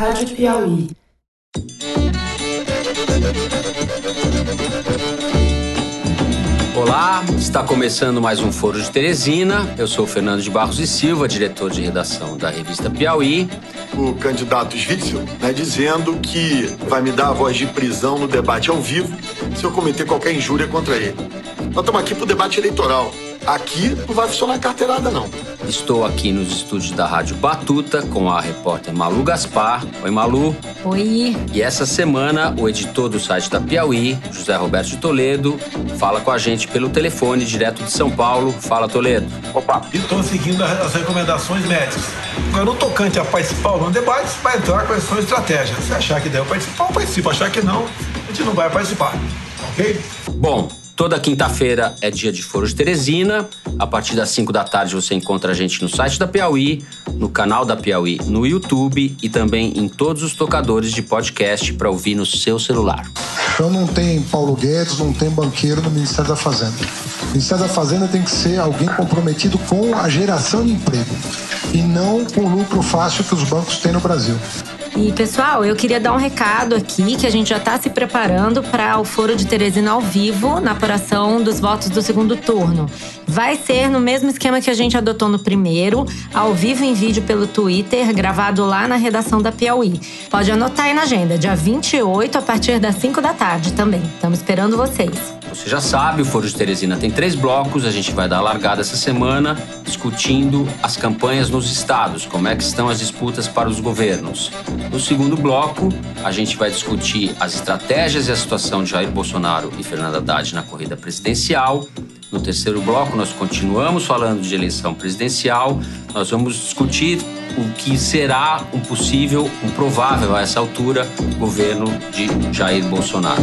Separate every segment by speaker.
Speaker 1: Rádio Piauí.
Speaker 2: Olá, está começando mais um Foro de Teresina. Eu sou o Fernando de Barros e Silva, diretor de redação da revista Piauí.
Speaker 3: O candidato Svitzel, né, dizendo que vai me dar a voz de prisão no debate ao vivo se eu cometer qualquer injúria contra ele. Nós estamos aqui para o debate eleitoral. Aqui não vai funcionar carteirada, não.
Speaker 2: Estou aqui nos estúdios da Rádio Batuta com a repórter Malu Gaspar. Oi, Malu.
Speaker 4: Oi.
Speaker 2: E essa semana, o editor do site da Piauí, José Roberto de Toledo, fala com a gente pelo telefone direto de São Paulo. Fala, Toledo.
Speaker 5: Opa. E estou seguindo as recomendações médicas. Agora, no tocante a participar no debate, vai entrar com a sua estratégia. Se achar que deve participar, participa. Achar que não, a gente não vai participar. Ok?
Speaker 2: Bom, Toda quinta-feira é dia de Foro de Teresina. A partir das 5 da tarde você encontra a gente no site da Piauí, no canal da Piauí no YouTube e também em todos os tocadores de podcast para ouvir no seu celular.
Speaker 6: Então não tem Paulo Guedes, não tem banqueiro no Ministério da Fazenda. O Ministério da Fazenda tem que ser alguém comprometido com a geração de emprego e não com o lucro fácil que os bancos têm no Brasil.
Speaker 4: E pessoal, eu queria dar um recado aqui que a gente já está se preparando para o Foro de Teresina ao vivo na apuração dos votos do segundo turno. Vai ser no mesmo esquema que a gente adotou no primeiro, ao vivo em vídeo pelo Twitter, gravado lá na redação da Piauí. Pode anotar aí na agenda, dia 28 a partir das 5 da tarde também. Estamos esperando vocês.
Speaker 2: Você já sabe, o Foro de Teresina tem três blocos. A gente vai dar a largada essa semana discutindo as campanhas nos estados, como é que estão as disputas para os governos. No segundo bloco, a gente vai discutir as estratégias e a situação de Jair Bolsonaro e Fernando Haddad na corrida presidencial. No terceiro bloco, nós continuamos falando de eleição presidencial. Nós vamos discutir o que será um possível, um provável a essa altura, governo de Jair Bolsonaro.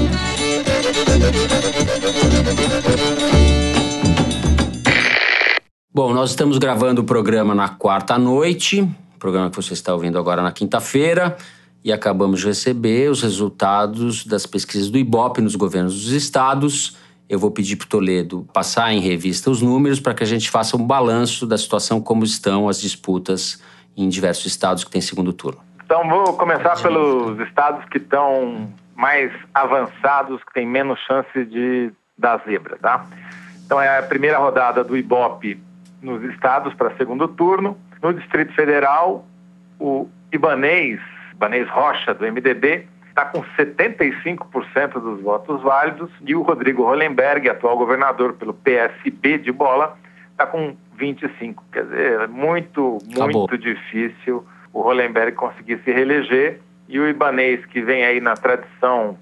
Speaker 2: Bom, nós estamos gravando o programa na quarta noite, programa que você está ouvindo agora na quinta-feira, e acabamos de receber os resultados das pesquisas do IBOP nos governos dos estados. Eu vou pedir para o Toledo passar em revista os números para que a gente faça um balanço da situação, como estão as disputas em diversos estados que têm segundo turno.
Speaker 7: Então, vou começar pelos estados que estão mais avançados, que têm menos chance de dar zebra, tá? Então, é a primeira rodada do IBOP nos estados para segundo turno. No Distrito Federal, o Ibanês, Ibanês Rocha, do MDB, está com 75% dos votos válidos e o Rodrigo Hollenberg, atual governador pelo PSB de bola, está com 25%. Quer dizer, é muito, muito difícil o Hollenberg conseguir se reeleger e o Ibanês, que vem aí na tradição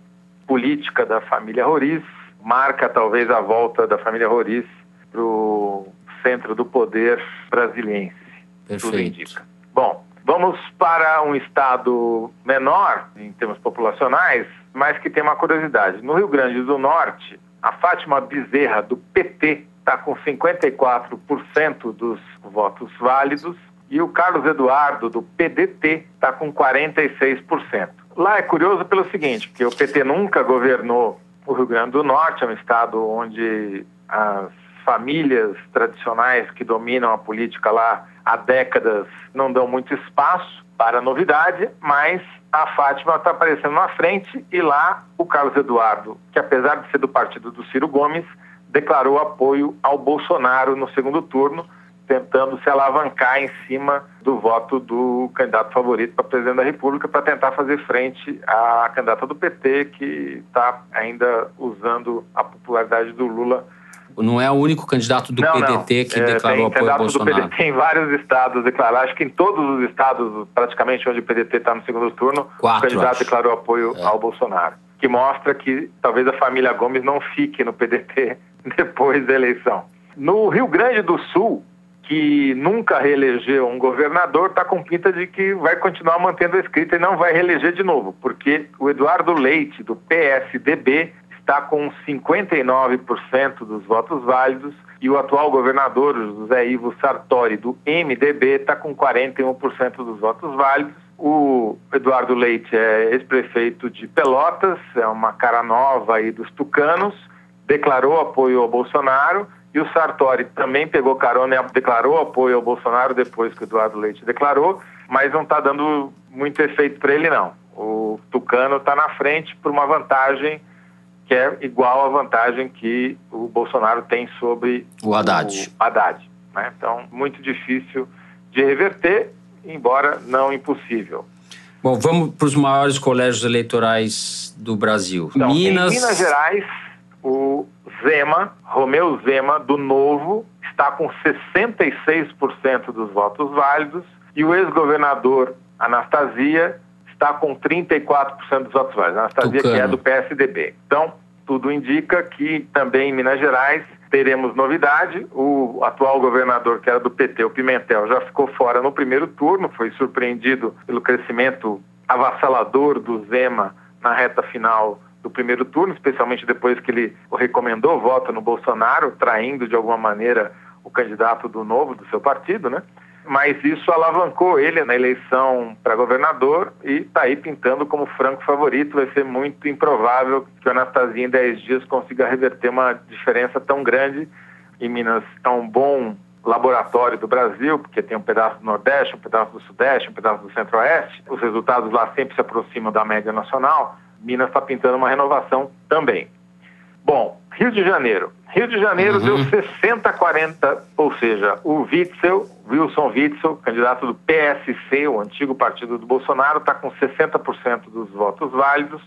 Speaker 7: política da família Roriz, marca talvez a volta da família Roriz para o centro do poder brasiliense.
Speaker 2: Perfeito.
Speaker 7: Tudo indica. Vamos para um estado menor em termos populacionais, mas que tem uma curiosidade. No Rio Grande do Norte, a Fátima Bezerra, do PT, está com 54% dos votos válidos e o Carlos Eduardo, do PDT, está com 46%. Lá é curioso pelo seguinte, porque o PT nunca governou o Rio Grande do Norte, é um estado onde as famílias tradicionais que dominam a política lá há décadas não dão muito espaço para novidade, mas a Fátima está aparecendo na frente e lá o Carlos Eduardo, que apesar de ser do partido do Ciro Gomes, declarou apoio ao Bolsonaro no segundo turno, tentando se alavancar em cima do voto do candidato favorito para presidente da República para tentar fazer frente à candidata do PT que está ainda usando a popularidade do Lula
Speaker 2: não é o único candidato do
Speaker 7: não,
Speaker 2: PDT
Speaker 7: não.
Speaker 2: que
Speaker 7: é,
Speaker 2: declarou apoio ao Bolsonaro.
Speaker 7: Do PDT em vários estados declararam, acho que em todos os estados, praticamente onde o PDT está no segundo turno,
Speaker 2: Quatro,
Speaker 7: o candidato
Speaker 2: acho.
Speaker 7: declarou apoio
Speaker 2: é.
Speaker 7: ao Bolsonaro. Que mostra que talvez a família Gomes não fique no PDT depois da eleição. No Rio Grande do Sul, que nunca reelegeu um governador, está com pinta de que vai continuar mantendo a escrita e não vai reeleger de novo, porque o Eduardo Leite, do PSDB, está com 59% dos votos válidos e o atual governador, José Ivo Sartori, do MDB, está com 41% dos votos válidos. O Eduardo Leite é ex-prefeito de Pelotas, é uma cara nova aí dos tucanos, declarou apoio ao Bolsonaro e o Sartori também pegou carona e declarou apoio ao Bolsonaro depois que o Eduardo Leite declarou. mas não está dando muito efeito para ele, não. O Tucano está na frente por uma vantagem que é igual à vantagem que o Bolsonaro tem sobre
Speaker 2: o Haddad.
Speaker 7: O Haddad né? Então, muito difícil de reverter, embora não impossível.
Speaker 2: Bom, vamos para os maiores colégios eleitorais do Brasil.
Speaker 7: Então,
Speaker 2: Minas...
Speaker 7: Em Minas Gerais, o Zema, Romeu Zema, do Novo, está com 66% dos votos válidos e o ex-governador Anastasia está com 34% dos votos válidos. Anastasia, Tucano. que é do PSDB. Então, tudo indica que também em Minas Gerais teremos novidade. O atual governador, que era do PT, o Pimentel, já ficou fora no primeiro turno, foi surpreendido pelo crescimento avassalador do Zema na reta final do primeiro turno, especialmente depois que ele recomendou voto no Bolsonaro, traindo de alguma maneira o candidato do novo, do seu partido, né? Mas isso alavancou ele na eleição para governador e está aí pintando como franco favorito. Vai ser muito improvável que o Anastasia em 10 dias consiga reverter uma diferença tão grande. E Minas é um bom laboratório do Brasil, porque tem um pedaço do Nordeste, um pedaço do Sudeste, um pedaço do Centro-Oeste. Os resultados lá sempre se aproximam da média nacional. Minas está pintando uma renovação também. Bom, Rio de Janeiro. Rio de Janeiro uhum. deu 60-40, ou seja, o Witzel, Wilson Witzel, candidato do PSC, o antigo partido do Bolsonaro, está com 60% dos votos válidos,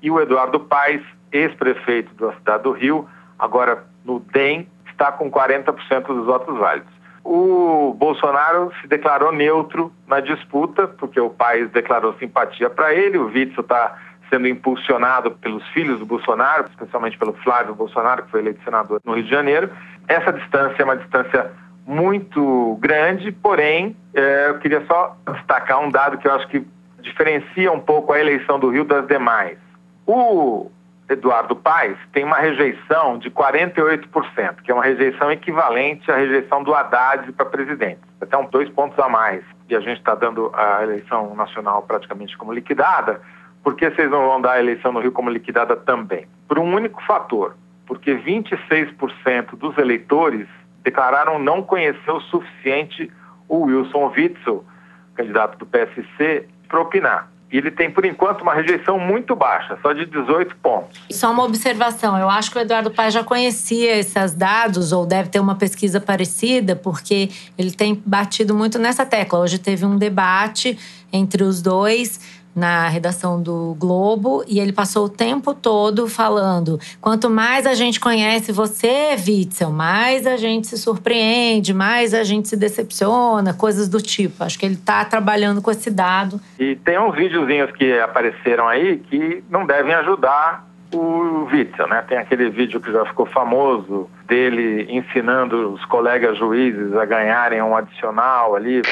Speaker 7: e o Eduardo Paes, ex-prefeito da cidade do Rio, agora no DEM, está com 40% dos votos válidos. O Bolsonaro se declarou neutro na disputa, porque o Paes declarou simpatia para ele, o Witzel está sendo impulsionado pelos filhos do Bolsonaro, especialmente pelo Flávio Bolsonaro, que foi eleito senador no Rio de Janeiro. Essa distância é uma distância muito grande, porém, é, eu queria só destacar um dado que eu acho que diferencia um pouco a eleição do Rio das demais. O Eduardo Paes tem uma rejeição de 48%, que é uma rejeição equivalente à rejeição do Haddad para presidente, até uns dois pontos a mais. E a gente está dando a eleição nacional praticamente como liquidada. Por que vocês não vão dar a eleição no Rio como liquidada também? Por um único fator, porque 26% dos eleitores declararam não conhecer o suficiente o Wilson Witzel, candidato do PSC, para opinar. E ele tem, por enquanto, uma rejeição muito baixa, só de 18 pontos.
Speaker 4: Só uma observação: eu acho que o Eduardo Paes já conhecia esses dados, ou deve ter uma pesquisa parecida, porque ele tem batido muito nessa tecla. Hoje teve um debate entre os dois na redação do Globo e ele passou o tempo todo falando: quanto mais a gente conhece você, Witzel, mais a gente se surpreende, mais a gente se decepciona, coisas do tipo. Acho que ele está trabalhando com esse dado.
Speaker 7: E tem uns videozinhos que apareceram aí que não devem ajudar o Witzel, né? Tem aquele vídeo que já ficou famoso dele ensinando os colegas juízes a ganharem um adicional ali.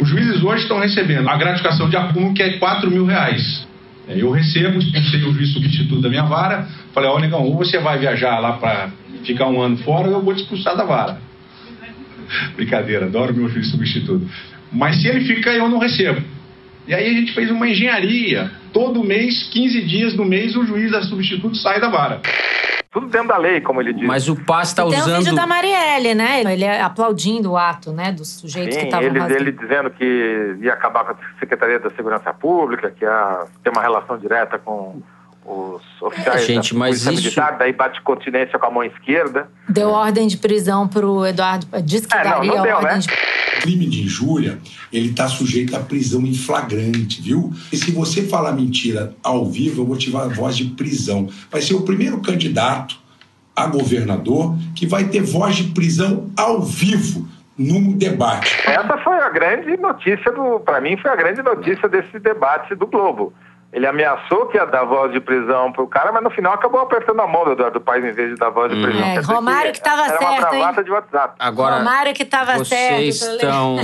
Speaker 1: Os juízes hoje estão recebendo a gratificação de acúmulo que é 4 mil reais. É, eu recebo, expulsei o juiz substituto da minha vara, falei, ó, oh, negão, ou você vai viajar lá para ficar um ano fora ou eu vou te expulsar da vara. Brincadeira, adoro meu juiz substituto. Mas se ele fica, eu não recebo. E aí a gente fez uma engenharia. Todo mês, 15 dias no mês, o juiz da substituto sai da vara.
Speaker 7: Tudo dentro da lei, como ele diz.
Speaker 2: Mas o PAS está usando...
Speaker 4: Tem o vídeo da Marielle, né? Ele é aplaudindo o ato, né? Dos sujeitos Sim, que estavam
Speaker 7: ele, ele dizendo que ia acabar com a Secretaria da Segurança Pública, que ia ter uma relação direta com os oficiais
Speaker 2: Gente,
Speaker 7: da
Speaker 2: mas
Speaker 7: Polícia
Speaker 2: isso...
Speaker 7: Militar, daí bate continência com a mão esquerda.
Speaker 4: Deu ordem de prisão pro Eduardo... Diz que é, daria não, não deu, ordem né? de
Speaker 8: crime de injúria, ele está sujeito à prisão em flagrante, viu? E se você falar mentira ao vivo, eu vou te dar a voz de prisão. Vai ser o primeiro candidato a governador que vai ter voz de prisão ao vivo num debate.
Speaker 7: Essa foi a grande notícia do, para mim foi a grande notícia desse debate do Globo. Ele ameaçou que ia dar voz de prisão pro cara, mas no final acabou apertando a mão do Eduardo Paes em vez de dar voz de hum. prisão.
Speaker 4: É, Romário que estava certo,
Speaker 7: Era
Speaker 4: uma
Speaker 7: bravata de WhatsApp.
Speaker 2: Agora,
Speaker 4: Romário que estava certo.
Speaker 2: Vocês estão...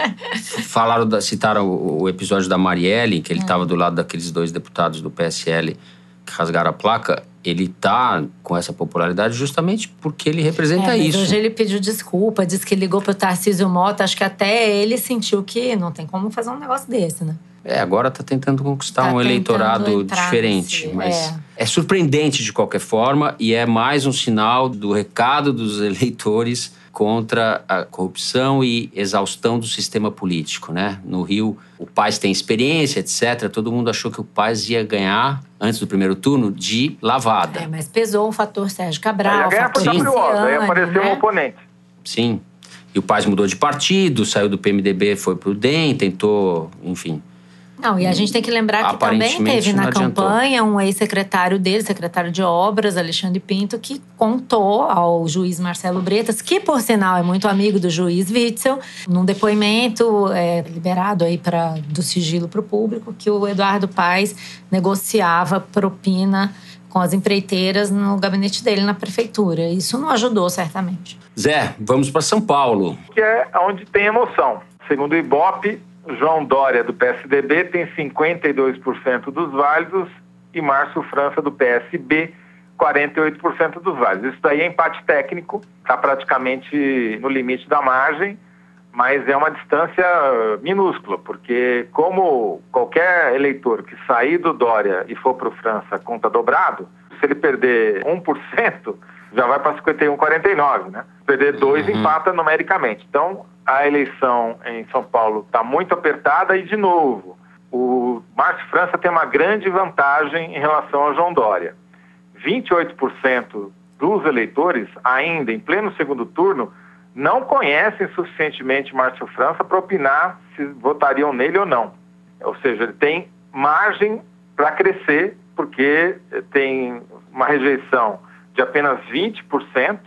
Speaker 2: falaram, da, citaram o, o, episódio da Marielle, que ele estava hum. do lado daqueles dois deputados do PSL que rasgaram a placa. Ele está com essa popularidade justamente porque ele representa
Speaker 4: é,
Speaker 2: isso.
Speaker 4: Hoje ele pediu desculpa, disse que ligou para o Tarcísio Mota. Acho que até ele sentiu que não tem como fazer um negócio desse, né?
Speaker 2: É, agora está tentando conquistar tá um eleitorado diferente, mas é. é. surpreendente de qualquer forma e é mais um sinal do recado dos eleitores contra a corrupção e exaustão do sistema político, né? No Rio, o Paz tem experiência, etc. Todo mundo achou que o Paz ia ganhar antes do primeiro turno de lavada.
Speaker 4: É, mas pesou o fator Sérgio Cabral,
Speaker 7: Aí ganhar
Speaker 4: fator
Speaker 7: Capriosa, aí
Speaker 4: Luciane,
Speaker 7: apareceu um
Speaker 4: né?
Speaker 7: oponente.
Speaker 2: Sim. E o Paz mudou de partido, saiu do PMDB, foi pro DEM, tentou, enfim.
Speaker 4: Não, e a gente tem que lembrar que também teve na campanha um ex-secretário dele, secretário de obras, Alexandre Pinto, que contou ao juiz Marcelo Bretas, que por sinal é muito amigo do juiz Witzel, num depoimento é, liberado aí pra, do sigilo para o público, que o Eduardo Paes negociava propina com as empreiteiras no gabinete dele na prefeitura. Isso não ajudou, certamente.
Speaker 2: Zé, vamos para São Paulo.
Speaker 7: que é onde tem emoção. Segundo o Ibope, João Dória, do PSDB, tem 52% dos válidos e Márcio França, do PSB, 48% dos válidos. Isso daí é empate técnico, está praticamente no limite da margem, mas é uma distância minúscula, porque como qualquer eleitor que sair do Dória e for para o França conta dobrado, se ele perder 1%, já vai para 51,49, né? Perder 2 empata numericamente. Então, a eleição em São Paulo está muito apertada e, de novo, o Márcio França tem uma grande vantagem em relação ao João Dória. 28% dos eleitores, ainda em pleno segundo turno, não conhecem suficientemente Márcio França para opinar se votariam nele ou não. Ou seja, ele tem margem para crescer, porque tem uma rejeição de apenas 20%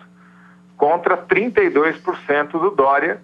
Speaker 7: contra 32% do Dória,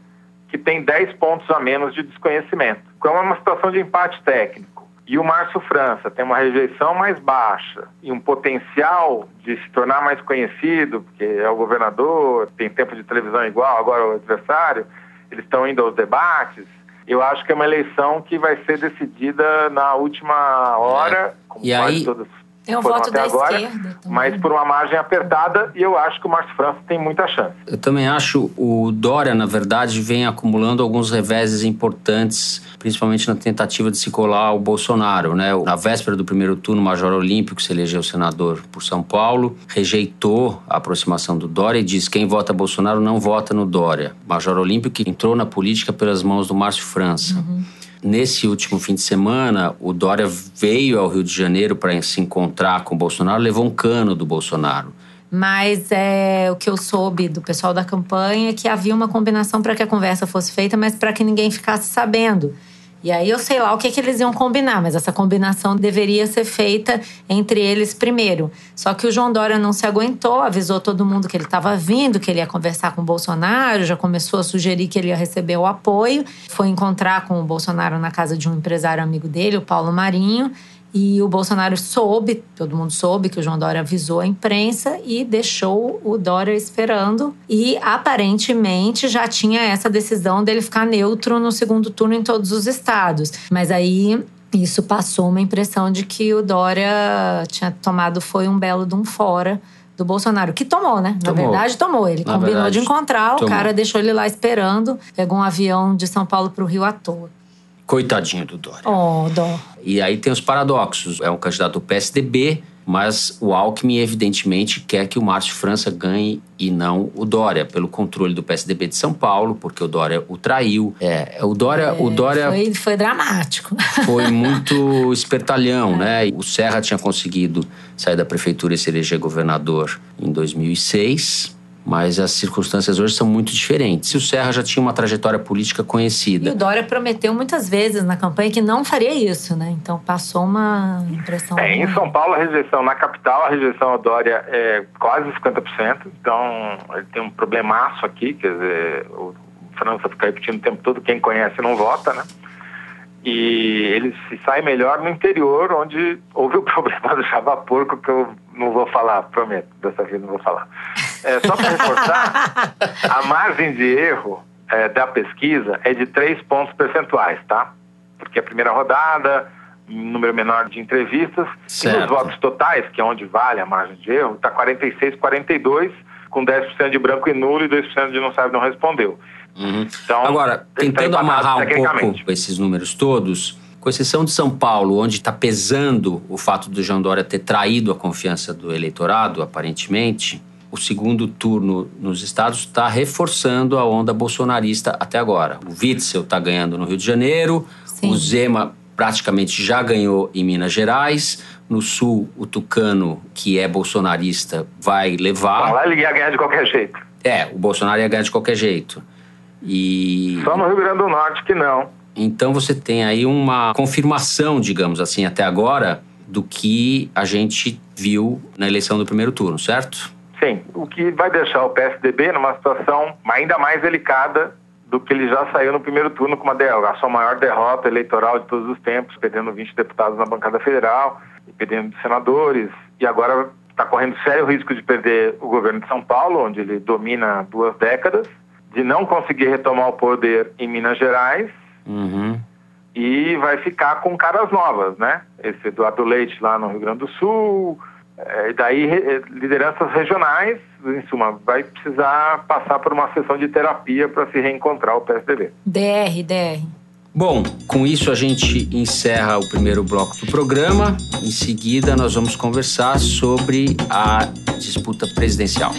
Speaker 7: que tem 10 pontos a menos de desconhecimento. Então é uma situação de empate técnico. E o Márcio França tem uma rejeição mais baixa e um potencial de se tornar mais conhecido, porque é o governador, tem tempo de televisão igual, agora o adversário, eles estão indo aos debates. Eu acho que é uma eleição que vai ser decidida na última hora, como
Speaker 2: E
Speaker 7: quase
Speaker 2: aí-
Speaker 7: todas
Speaker 4: É um
Speaker 7: foram
Speaker 4: voto
Speaker 7: até
Speaker 4: da
Speaker 7: agora,
Speaker 4: esquerda também.
Speaker 7: mas por uma margem apertada, e eu acho que o Márcio França tem muita chance.
Speaker 2: Eu também acho o Dória, na verdade, vem acumulando alguns reveses importantes, principalmente na tentativa de se colar ao Bolsonaro. Né? Na véspera do primeiro turno, o Major Olímpio, que se elegeu senador por São Paulo, rejeitou a aproximação do Dória e disse quem vota Bolsonaro não vota no Dória. Major Olímpio que entrou na política pelas mãos do Márcio França. Nesse último fim de semana, o Dória veio ao Rio de Janeiro para se encontrar com o Bolsonaro, levou um cano do Bolsonaro.
Speaker 4: Mas é, o que eu soube do pessoal da campanha é que havia uma combinação para que a conversa fosse feita, mas para que ninguém ficasse sabendo. E aí eu sei lá o que, que eles iam combinar, mas essa combinação deveria ser feita entre eles primeiro. Só que o João Dória não se aguentou, avisou todo mundo que ele estava vindo, que ele ia conversar com o Bolsonaro, já começou a sugerir que ele ia receber o apoio. Foi encontrar com o Bolsonaro na casa de um empresário amigo dele, o Paulo Marinho. E o Bolsonaro soube, todo mundo soube que o João Dória avisou a imprensa e deixou o Dória esperando. E aparentemente já tinha essa decisão dele ficar neutro no segundo turno em todos os estados. Mas aí isso passou uma impressão de que o Dória tinha tomado foi um belo de um fora do Bolsonaro, que tomou, né? Na
Speaker 2: Tomou.
Speaker 4: verdade, tomou. Ele
Speaker 2: Na
Speaker 4: combinou
Speaker 2: verdade,
Speaker 4: de encontrar, o
Speaker 2: tomou.
Speaker 4: cara deixou ele lá esperando, pegou um avião de São Paulo para o Rio à toa.
Speaker 2: Coitadinho do Dória.
Speaker 4: Oh, dó.
Speaker 2: E aí tem os paradoxos. É um candidato do PSDB, mas o Alckmin, evidentemente, quer que o Márcio França ganhe e não o Dória, pelo controle do PSDB de São Paulo, porque o Dória o traiu. É, o Dória, o Dória
Speaker 4: Foi, foi dramático.
Speaker 2: foi muito espertalhão, né? O Serra tinha conseguido sair da prefeitura e se eleger governador em 2006. Mas as circunstâncias hoje são muito diferentes. E o Serra já tinha uma trajetória política
Speaker 4: E
Speaker 2: conhecida.
Speaker 4: o Dória prometeu muitas vezes na campanha que não faria isso, né? Então passou uma impressão.
Speaker 7: É, em São Paulo, a rejeição, na capital, a rejeição ao Dória é quase 50%. Então, ele tem um problemaço aqui, quer dizer, o França fica repetindo o tempo todo, quem conhece não vota, né? E ele se sai melhor no interior, onde houve o problema do Java Porco, que eu não vou falar, prometo, dessa vez não vou falar. É, só para reforçar, a margem de erro é, da pesquisa é de 3 pontos percentuais, tá? Porque a primeira rodada, um número menor de entrevistas, e
Speaker 2: Certo.
Speaker 7: nos votos totais, que é onde vale a margem de erro, está 46, 42, com 10% de branco e nulo e 2% de não sabe, não respondeu.
Speaker 2: Uhum.
Speaker 7: Então,
Speaker 2: Agora,
Speaker 7: tá
Speaker 2: tentando
Speaker 7: empatado
Speaker 2: amarrar um pouco esses números todos, com exceção de São Paulo, onde está pesando o fato do João Dória ter traído a confiança do eleitorado, aparentemente, o segundo turno nos estados está reforçando a onda bolsonarista até agora. O Witzel está ganhando no Rio de Janeiro, Sim. o Zema praticamente já ganhou em Minas Gerais. No Sul, o Tucano, que é bolsonarista, vai levar.
Speaker 7: lá ele ia ganhar de qualquer jeito.
Speaker 2: É, o Bolsonaro ia ganhar de qualquer jeito. E...
Speaker 7: Só no Rio Grande do Norte que não.
Speaker 2: Então você tem aí uma confirmação, digamos assim, até agora, do que a gente viu na eleição do primeiro turno, certo?
Speaker 7: Sim, o que vai deixar o PSDB numa situação ainda mais delicada do que ele já saiu no primeiro turno com uma a sua maior derrota eleitoral de todos os tempos, perdendo 20 deputados na bancada federal, e perdendo senadores, e agora está correndo sério risco de perder o governo de São Paulo, onde ele domina duas décadas, de não conseguir retomar o poder em Minas Gerais,
Speaker 2: uhum.
Speaker 7: e vai ficar com caras novas, né? Esse Eduardo Leite lá no Rio Grande do Sul, e daí lideranças regionais, em suma, vai precisar passar por uma sessão de terapia para se reencontrar o PSDB.
Speaker 4: DR, DR.
Speaker 2: Bom, com isso a gente encerra o primeiro bloco do programa. Em seguida, nós vamos conversar sobre a disputa presidencial.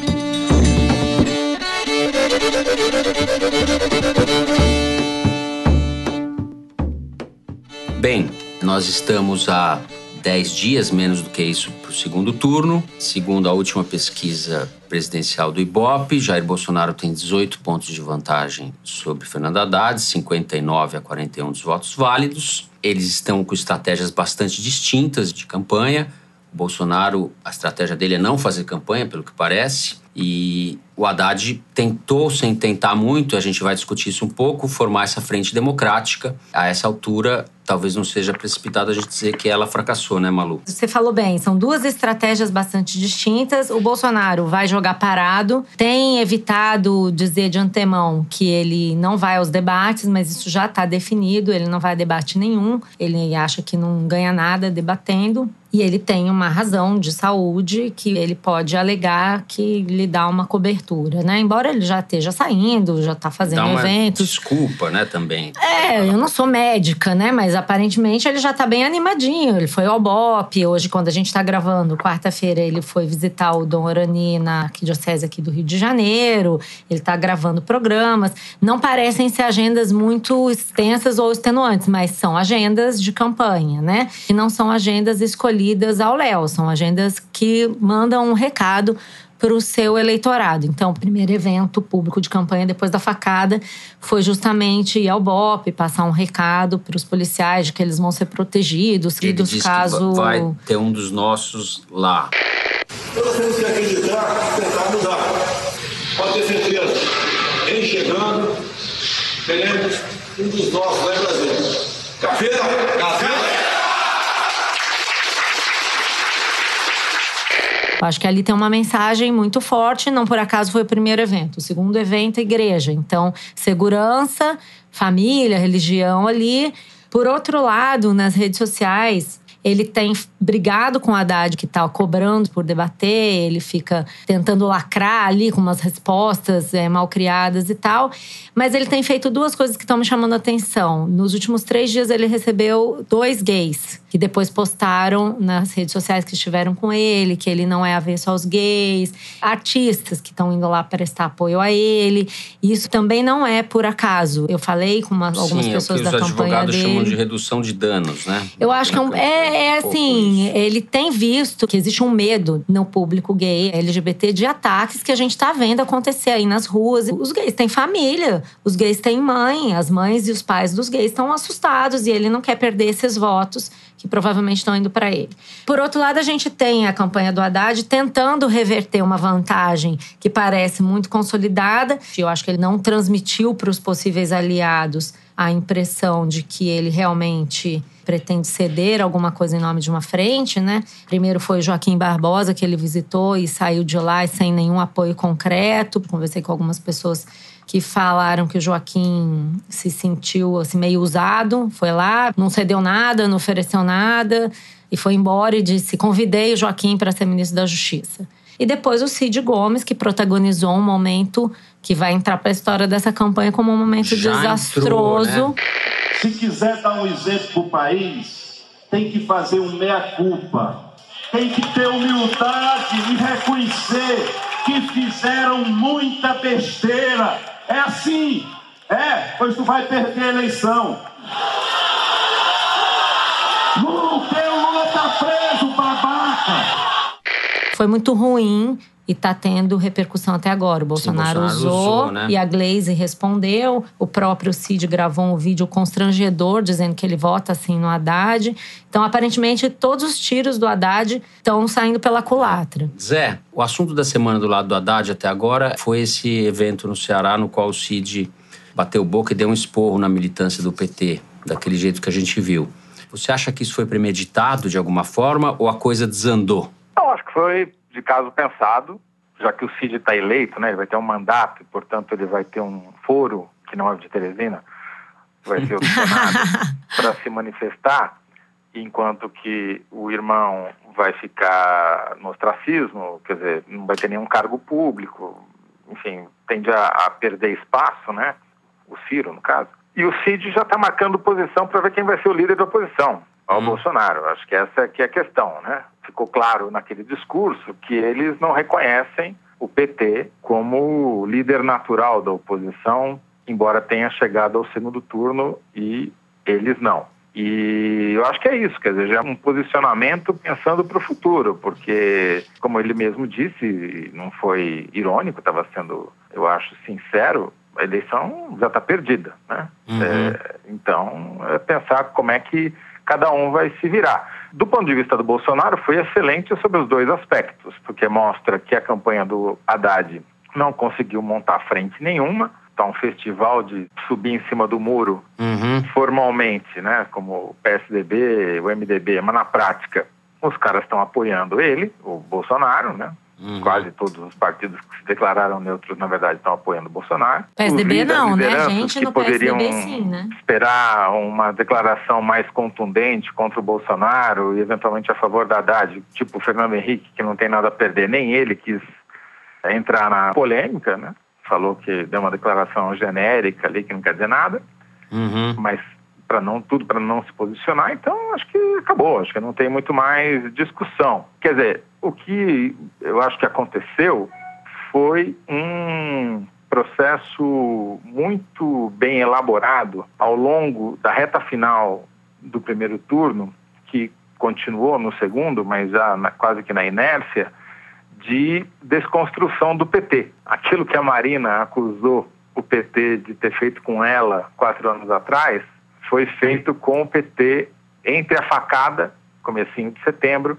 Speaker 2: Bem, nós estamos a 10 dias, menos do que isso, para o segundo turno. Segundo a última pesquisa presidencial do Ibope, Jair Bolsonaro tem 18 pontos de vantagem sobre Fernando Haddad, 59 a 41 dos votos válidos. Eles estão com estratégias bastante distintas de campanha. O Bolsonaro, a estratégia dele é não fazer campanha, pelo que parece. E o Haddad tentou, sem tentar muito, a gente vai discutir isso um pouco, formar essa frente democrática. A essa altura, talvez não seja precipitado a gente dizer que ela fracassou, né, Malu?
Speaker 4: Você falou bem, são duas estratégias bastante distintas. O Bolsonaro vai jogar parado, tem evitado dizer de antemão que ele não vai aos debates, mas isso já está definido, ele não vai a debate nenhum, ele acha que não ganha nada debatendo. E ele tem uma razão de saúde que ele pode alegar que lhe dá uma cobertura, né? Embora ele já esteja saindo, já está fazendo
Speaker 2: dá uma
Speaker 4: eventos.
Speaker 2: Desculpa, né, também.
Speaker 4: É, eu não sou médica, né? Mas aparentemente ele já está bem animadinho. Ele foi ao BOP. Hoje, quando a gente está gravando, quarta-feira, ele foi visitar o Dom Orani na arquidiocese aqui do Rio de Janeiro. Ele está gravando programas. Não parecem ser agendas muito extensas ou extenuantes, mas são agendas de campanha, né? E não são agendas escolhidas ao Léo, são agendas que mandam um recado para o seu eleitorado. Então, o primeiro evento público de campanha depois da facada foi justamente ir ao BOP, passar um recado para os policiais de que eles vão ser protegidos,
Speaker 2: Ele
Speaker 4: dos caso
Speaker 2: vai ter um dos nossos lá.
Speaker 5: Nós temos que acreditar tentar mudar. Pode ter certeza. Em chegando, teremos um dos nossos lá em Brasília. Cafeira, cafeira.
Speaker 4: Acho que ali tem uma mensagem muito forte. Não por acaso foi o primeiro evento. O segundo evento, é igreja. Então, segurança, família, religião ali. Por outro lado, nas redes sociais, ele tem brigado com o Haddad, que está cobrando por debater, ele fica tentando lacrar ali com umas respostas é, mal criadas e tal. Mas ele tem feito duas coisas que estão me chamando a atenção. Nos últimos três dias, ele recebeu dois gays, que depois postaram nas redes sociais que estiveram com ele, que ele não é avesso aos gays, artistas que estão indo lá prestar apoio a ele. Isso também não é por acaso. Eu falei com uma, algumas
Speaker 2: Sim,
Speaker 4: pessoas
Speaker 2: é
Speaker 4: da
Speaker 2: os
Speaker 4: campanha
Speaker 2: advogados
Speaker 4: dele.
Speaker 2: chamam de redução de danos, né?
Speaker 4: Eu acho que é, um, é, é assim, ele tem visto que existe um medo no público gay, LGBT, de ataques que a gente tá vendo acontecer aí nas ruas. Os gays têm família, os gays têm mãe, as mães e os pais dos gays estão assustados e ele não quer perder esses votos que provavelmente estão indo para ele. Por outro lado, a gente tem a campanha do Haddad tentando reverter uma vantagem que parece muito consolidada. Eu acho que ele não transmitiu para os possíveis aliados a impressão de que ele realmente pretende ceder alguma coisa em nome de uma frente, né? Primeiro foi Joaquim Barbosa que ele visitou e saiu de lá sem nenhum apoio concreto. Conversei com algumas pessoas que falaram que o Joaquim se sentiu assim, meio usado, foi lá, não cedeu nada, não ofereceu nada e foi embora e disse: convidei o Joaquim para ser ministro da Justiça. E depois o Cid Gomes, que protagonizou um momento que vai entrar para a história dessa campanha como um momento
Speaker 2: Já
Speaker 4: desastroso.
Speaker 2: entrou, né?
Speaker 9: Se quiser dar um exemplo para o país, tem que fazer um meia-culpa. Tem que ter humildade e reconhecer que fizeram muita besteira. É assim. É, pois tu vai perder a eleição. Lula, o Lula tá preso, babaca.
Speaker 4: Foi muito ruim e tá tendo repercussão até agora. O Bolsonaro,
Speaker 2: Bolsonaro
Speaker 4: usou,
Speaker 2: usou, né?
Speaker 4: e a Glaze respondeu. O próprio Cid gravou um vídeo constrangedor dizendo que ele vota assim no Haddad. Então, aparentemente, todos os tiros do Haddad estão saindo pela culatra.
Speaker 2: Zé, o assunto da semana do lado do Haddad até agora foi esse evento no Ceará no qual o Cid bateu boca e deu um esporro na militância do PT, daquele jeito que a gente viu. Você acha que isso foi premeditado de alguma forma ou a coisa desandou?
Speaker 7: Eu acho que foi de caso pensado, já que o Cid está eleito, né? Ele vai ter um mandato, e, portanto ele vai ter um foro, que não é o de Teresina, vai ser o do Senado, para se manifestar, enquanto que o irmão vai ficar no ostracismo, quer dizer, não vai ter nenhum cargo público, enfim, tende a, a perder espaço, né? O Ciro, no caso. E o Cid já está marcando posição para ver quem vai ser o líder da oposição ao Bolsonaro. Acho que essa é que é a questão, né? Ficou claro naquele discurso que eles não reconhecem o PT como líder natural da oposição, embora tenha chegado ao segundo turno e eles não. E eu acho que é isso, quer dizer, já é um posicionamento pensando para o futuro, porque, como ele mesmo disse, não foi irônico, estava sendo, eu acho, sincero, a eleição já está perdida, né?
Speaker 2: Uhum.
Speaker 7: É, então, é pensar como é que cada um vai se virar. Do ponto de vista do Bolsonaro, foi excelente sobre os dois aspectos, porque mostra que a campanha do Haddad não conseguiu montar frente nenhuma, está um festival de subir em cima do muro
Speaker 2: Uhum.
Speaker 7: formalmente, né, como o PSDB, o MDB, mas na prática os caras estão apoiando ele, o Bolsonaro, né?
Speaker 2: Uhum.
Speaker 7: Quase todos os partidos que se declararam neutros, na verdade, estão apoiando o Bolsonaro.
Speaker 4: PSDB não, né?
Speaker 7: lideranças
Speaker 4: Gente no PSDB sim, né?
Speaker 7: esperar uma declaração mais contundente contra o Bolsonaro e eventualmente a favor da Haddad, tipo o Fernando Henrique, que não tem nada a perder, nem ele quis entrar na polêmica, né? Falou que deu uma declaração genérica ali que não quer dizer nada,
Speaker 2: Uhum.
Speaker 7: mas para não tudo para não se posicionar, então acho que acabou, acho que não tem muito mais discussão. Quer dizer, o que eu acho que aconteceu foi um processo muito bem elaborado ao longo da reta final do primeiro turno, que continuou no segundo, mas já na- quase que na inércia, de desconstrução do PT. Aquilo que a Marina acusou o PT de ter feito com ela quatro anos atrás, foi feito com o PT entre a facada, comecinho de setembro,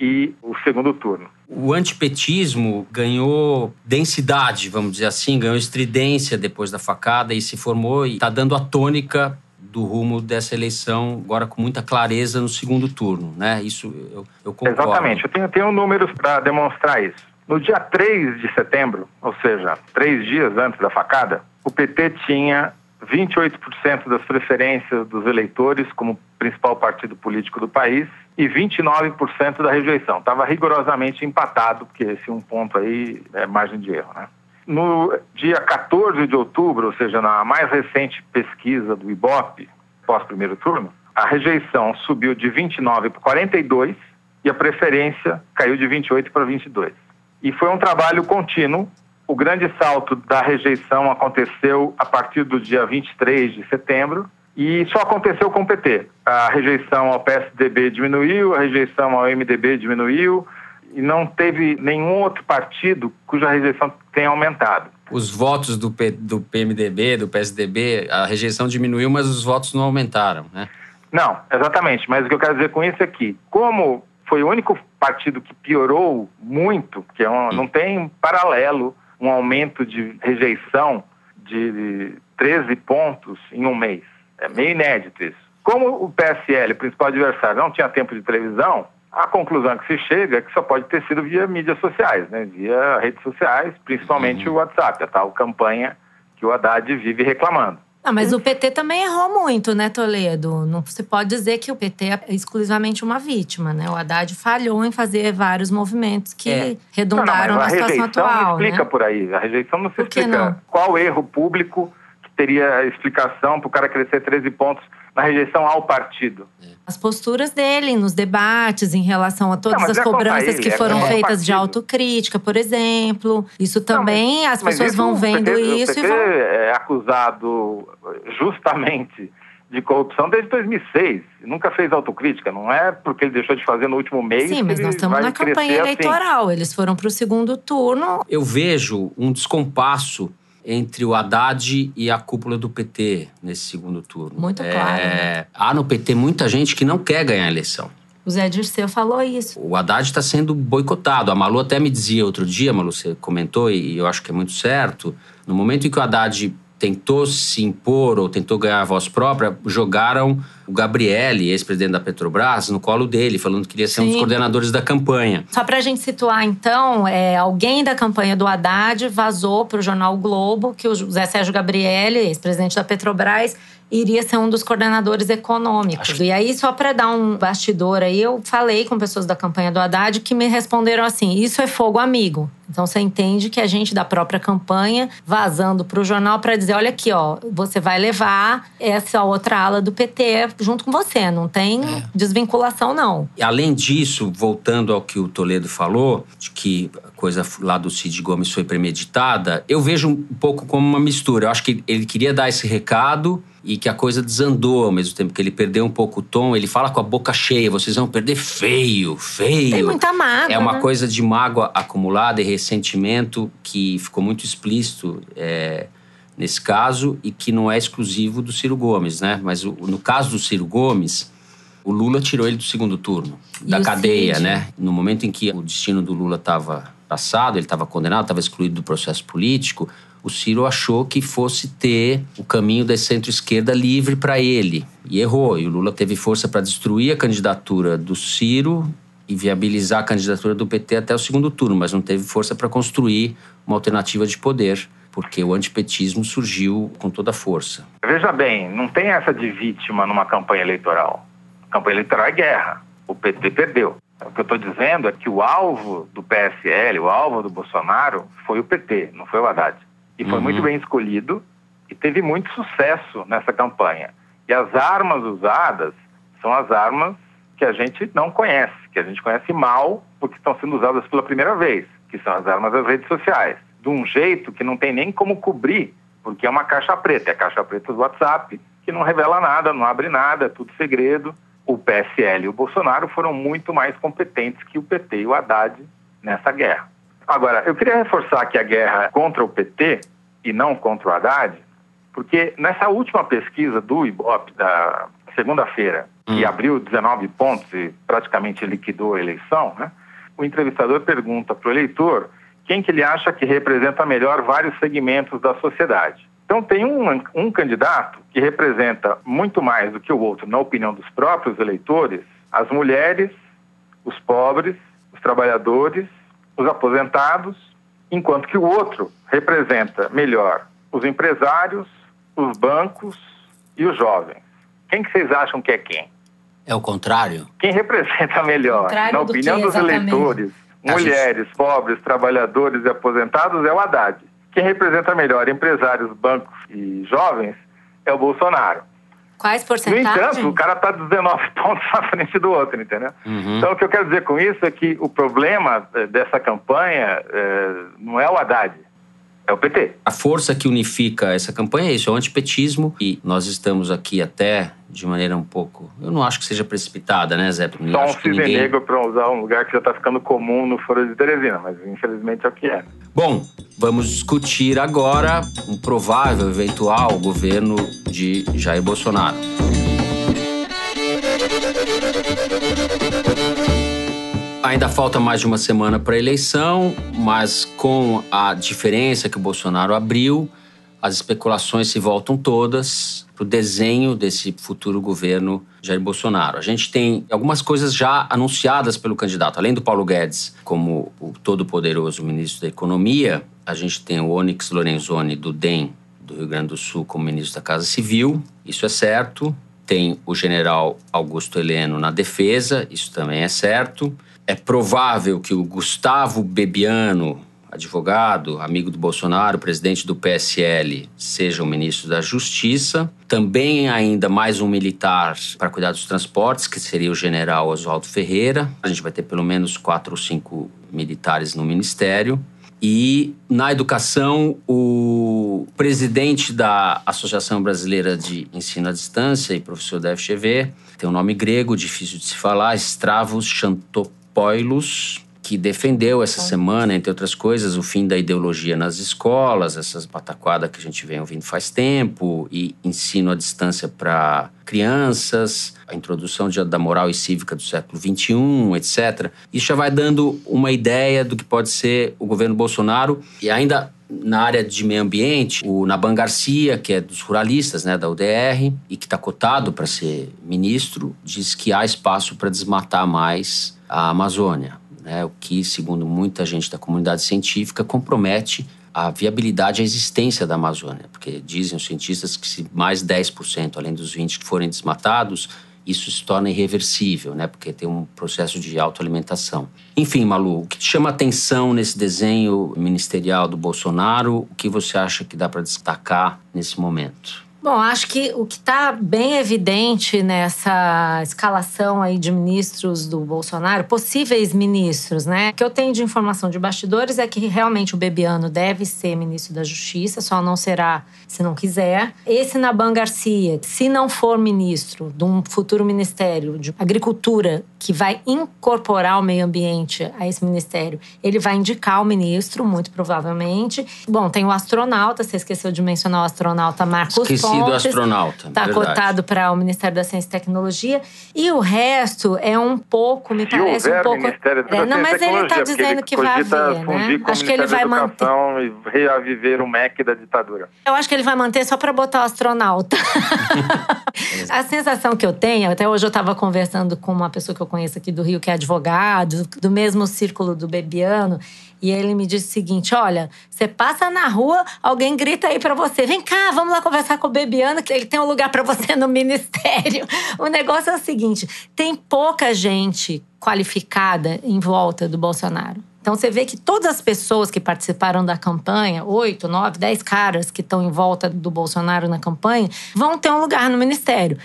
Speaker 7: e o segundo turno.
Speaker 2: O antipetismo ganhou densidade, vamos dizer assim, ganhou estridência depois da facada e se formou e está dando a tônica do rumo dessa eleição agora com muita clareza no segundo turno, né? Isso eu, eu concordo.
Speaker 7: Exatamente. Eu tenho, tenho números para demonstrar isso. No dia 3 de setembro, ou seja, três dias antes da facada, o PT tinha 28% das preferências dos eleitores como principal partido político do país e 29% da rejeição. Estava rigorosamente empatado, porque esse um ponto aí é margem de erro, né? No dia 14 de outubro, ou seja, na mais recente pesquisa do IBOP, pós-primeiro turno, a rejeição subiu de 29 para 42 e a preferência caiu de 28 para 22. E foi um trabalho contínuo. O grande salto da rejeição aconteceu a partir do dia 23 de setembro e só aconteceu com o PT. A rejeição ao PSDB diminuiu, a rejeição ao MDB diminuiu e não teve nenhum outro partido cuja rejeição tenha aumentado.
Speaker 2: Os votos do, P- do PMDB, do PSDB, a rejeição diminuiu, mas os votos não aumentaram, né?
Speaker 7: Não, exatamente. Mas o que eu quero dizer com isso é que, como foi o único partido que piorou muito, que é um- não tem paralelo um aumento de rejeição de 13 pontos em um mês. É meio inédito isso. Como o PSL, o principal adversário, não tinha tempo de televisão, a conclusão que se chega é que só pode ter sido via mídias sociais, né? via redes sociais, principalmente o WhatsApp, a tal campanha que o Haddad vive reclamando.
Speaker 4: Não, mas o PT também errou muito, né, Toledo? Não se pode dizer que o PT é exclusivamente uma vítima, né? O Haddad falhou em fazer vários movimentos que
Speaker 2: É.
Speaker 4: redundaram
Speaker 7: não, não,
Speaker 4: na
Speaker 7: mas a
Speaker 4: situação
Speaker 7: rejeição
Speaker 4: atual,
Speaker 7: não explica
Speaker 4: né?
Speaker 7: por aí. A rejeição não se
Speaker 4: Por que
Speaker 7: explica
Speaker 4: não?
Speaker 7: qual erro público que teria explicação para o cara crescer 13 pontos na rejeição ao partido.
Speaker 4: As posturas dele nos debates em relação a todas
Speaker 7: Não,
Speaker 4: as
Speaker 7: é
Speaker 4: cobranças
Speaker 7: ele,
Speaker 4: que
Speaker 7: é
Speaker 4: foram
Speaker 7: o
Speaker 4: feitas de autocrítica, por exemplo. Isso também, as
Speaker 7: Mas
Speaker 4: pessoas
Speaker 7: isso,
Speaker 4: vão
Speaker 7: o
Speaker 4: vendo
Speaker 7: PT,
Speaker 4: isso
Speaker 7: o PT
Speaker 4: e vão.
Speaker 7: é acusado justamente de corrupção desde 2006. Nunca fez autocrítica. Não é porque ele deixou de fazer no último mês.
Speaker 4: Sim,
Speaker 7: que
Speaker 4: mas nós estamos na campanha
Speaker 7: assim.
Speaker 4: eleitoral. Eles foram para o segundo turno.
Speaker 2: Eu vejo um descompasso entre o Haddad e a cúpula do PT nesse segundo turno.
Speaker 4: Muito claro,
Speaker 2: É, há no PT muita gente que não quer ganhar a eleição.
Speaker 4: O Zé Dirceu falou isso.
Speaker 2: O Haddad está sendo boicotado. A Malu até me dizia outro dia, Malu, você comentou, e eu acho que é muito certo. No momento em que o Haddad tentou se impor ou tentou ganhar a voz própria, jogaram o Gabriele, ex-presidente da Petrobras, no colo dele, falando que queria ser um dos
Speaker 4: Sim.
Speaker 2: coordenadores da campanha.
Speaker 4: Só para a gente situar, então, é, alguém da campanha do Haddad vazou para o jornal o Globo que o José Sérgio Gabrielli, ex-presidente da Petrobras, iria ser um dos coordenadores econômicos. E aí, só para dar um bastidor aí, eu falei com pessoas da campanha do Haddad que me responderam assim: isso é fogo amigo. Então você entende que a gente da própria campanha vazando para o jornal para dizer: olha aqui, ó, você vai levar essa outra ala do PT junto com você. Não tem desvinculação, não.
Speaker 2: E além disso, voltando ao que o Toledo falou, de que a coisa lá do Cid Gomes foi premeditada, eu vejo um pouco como uma mistura. Eu acho que ele queria dar esse recado e que a coisa desandou ao mesmo tempo que ele perdeu um pouco o tom. Ele fala com a boca cheia: vocês vão perder feio, feio.
Speaker 4: Tem muita mágoa.
Speaker 2: É uma
Speaker 4: né?
Speaker 2: coisa de mágoa acumulada e ressentimento que ficou muito explícito é, nesse caso e que não é exclusivo do Ciro Gomes, né? Mas o- no caso do Ciro Gomes, o Lula tirou ele do segundo turno,
Speaker 4: E
Speaker 2: da cadeia,
Speaker 4: Cid?
Speaker 2: né? No momento em que o destino do Lula estava passado, ele estava condenado, estava excluído do processo político, o Ciro achou que fosse ter o caminho da centro-esquerda livre para ele. E errou. E o Lula teve força para destruir a candidatura do Ciro e viabilizar a candidatura do PT até o segundo turno, mas não teve força para construir uma alternativa de poder, porque o antipetismo surgiu com toda a força.
Speaker 7: Veja bem, não tem essa de vítima numa campanha eleitoral. campanha eleitoral é guerra. O PT perdeu. O que eu estou dizendo é que o alvo do PSL, o alvo do Bolsonaro, foi o PT, não foi o Haddad. E foi
Speaker 2: Uhum.
Speaker 7: muito bem escolhido e teve muito sucesso nessa campanha. E as armas usadas são as armas que a gente não conhece, que a gente conhece mal porque estão sendo usadas pela primeira vez, que são as armas das redes sociais. De um jeito que não tem nem como cobrir, porque é uma caixa preta. É a caixa preta do WhatsApp, que não revela nada, não abre nada, é tudo segredo. O PSL e o Bolsonaro foram muito mais competentes que o PT e o Haddad nessa guerra. Agora, eu queria reforçar que a guerra é contra o PT e não contra o Haddad, porque nessa última pesquisa do Ibope da segunda-feira, que abriu 19 pontos e praticamente liquidou a eleição, né? o entrevistador pergunta para o eleitor quem que ele acha que representa melhor vários segmentos da sociedade. Então tem um, um candidato que representa muito mais do que o outro, na opinião dos próprios eleitores, as mulheres, os pobres, os trabalhadores, os aposentados, enquanto que o outro representa melhor os empresários, os bancos e os jovens. Quem que vocês acham que é quem?
Speaker 2: É o contrário?
Speaker 7: Quem representa melhor,
Speaker 4: Contrário
Speaker 7: na
Speaker 4: do
Speaker 7: opinião
Speaker 4: que
Speaker 7: dos eleitores,
Speaker 2: Gente-
Speaker 7: mulheres, pobres, trabalhadores e aposentados, é o Haddad. Quem representa melhor empresários, bancos e jovens é o Bolsonaro.
Speaker 4: Quais
Speaker 7: No
Speaker 4: porcentagens?
Speaker 7: entanto, o cara está 19 pontos na frente do outro, entendeu?
Speaker 2: Uhum.
Speaker 7: Então, o que eu quero dizer com isso é que o problema eh, dessa campanha eh, não é o Haddad, é o PT.
Speaker 2: A força que unifica essa campanha é isso, é o antipetismo. E nós estamos aqui até de maneira um pouco. Eu não acho que seja precipitada, né, Zé? Eu
Speaker 7: Só um cisne
Speaker 2: ninguém-
Speaker 7: negro para usar um lugar que já está ficando comum no Foro de Teresina, mas infelizmente é o que é.
Speaker 2: Bom, vamos discutir agora um provável, eventual governo de Jair Bolsonaro. Ainda falta mais de uma semana para a eleição, mas com a diferença que o Bolsonaro abriu, as especulações se voltam todas para o desenho desse futuro governo Jair Bolsonaro. A gente tem algumas coisas já anunciadas pelo candidato. Além do Paulo Guedes como o todo-poderoso ministro da Economia, a gente tem o Onyx Lorenzoni do DEM, do Rio Grande do Sul, como ministro da Casa Civil. Isso é certo. Tem o general Augusto Heleno na defesa, isso também é certo. É provável que o Gustavo Bebiano, advogado, amigo do Bolsonaro, presidente do PSL, seja o ministro da Justiça. Também ainda mais um militar para cuidar dos transportes, que seria o general Oswaldo Ferreira. A gente vai ter pelo menos quatro ou cinco militares no ministério. E na educação, o presidente da Associação Brasileira de Ensino à Distância e professor da FGV, tem um nome grego, difícil de se falar, Stravos Chantopoulos, que defendeu essa semana, entre outras coisas, o fim da ideologia nas escolas, essas pataquadas que a gente vem ouvindo faz tempo, e ensino à distância para crianças, a introdução de, da moral e cívica do século XXI, etc. Isso já vai dando uma ideia do que pode ser o governo Bolsonaro e ainda na área de meio ambiente, o Naban Garcia, que é dos ruralistas, né, da UDR, e que está cotado para ser ministro, diz que há espaço para desmatar mais a Amazônia né, o que, segundo muita gente da comunidade científica, compromete a viabilidade e a existência da Amazônia, porque dizem os cientistas que se mais 10%, além dos 20 que forem desmatados, isso se torna irreversível, né? Porque tem um processo de autoalimentação. Enfim, Malu, o que te chama atenção nesse desenho ministerial do Bolsonaro? O que você acha que dá para destacar nesse momento?
Speaker 4: Bom, acho que o que está bem evidente nessa escalação aí de ministros do Bolsonaro, possíveis ministros, né? O que eu tenho de informação de bastidores é que realmente o Bebiano deve ser ministro da Justiça, só não será se não quiser. Esse Naban Garcia, se não for ministro de um futuro ministério de Agricultura que vai incorporar o meio ambiente a esse ministério, ele vai indicar o ministro, muito provavelmente. Bom, tem o astronauta, você esqueceu de mencionar o astronauta Marcos
Speaker 2: Esqueci
Speaker 4: Pontes.
Speaker 2: do astronauta.
Speaker 4: Está cotado para o Ministério da Ciência e Tecnologia. E o resto é um pouco, me parece um pouco.
Speaker 7: Ministério da
Speaker 4: É, não, mas ele está dizendo
Speaker 7: ele
Speaker 4: que vai haver, né? Acho que ele vai manter.
Speaker 7: E reaviver o MEC da ditadura.
Speaker 4: Eu acho que ele vai manter só para botar o astronauta. a sensação que eu tenho, até hoje eu estava conversando com uma pessoa que eu conheço aqui do Rio, que é advogado, do mesmo círculo do Bebiano, e ele me disse o seguinte: olha, você passa na rua, alguém grita aí para você: vem cá, vamos lá conversar com o Bebiano, que ele tem um lugar para você no ministério. O negócio é o seguinte: tem pouca gente qualificada em volta do Bolsonaro. Então você vê que todas as pessoas que participaram da campanha, oito, nove, dez caras que estão em volta do Bolsonaro na campanha, vão ter um lugar no ministério.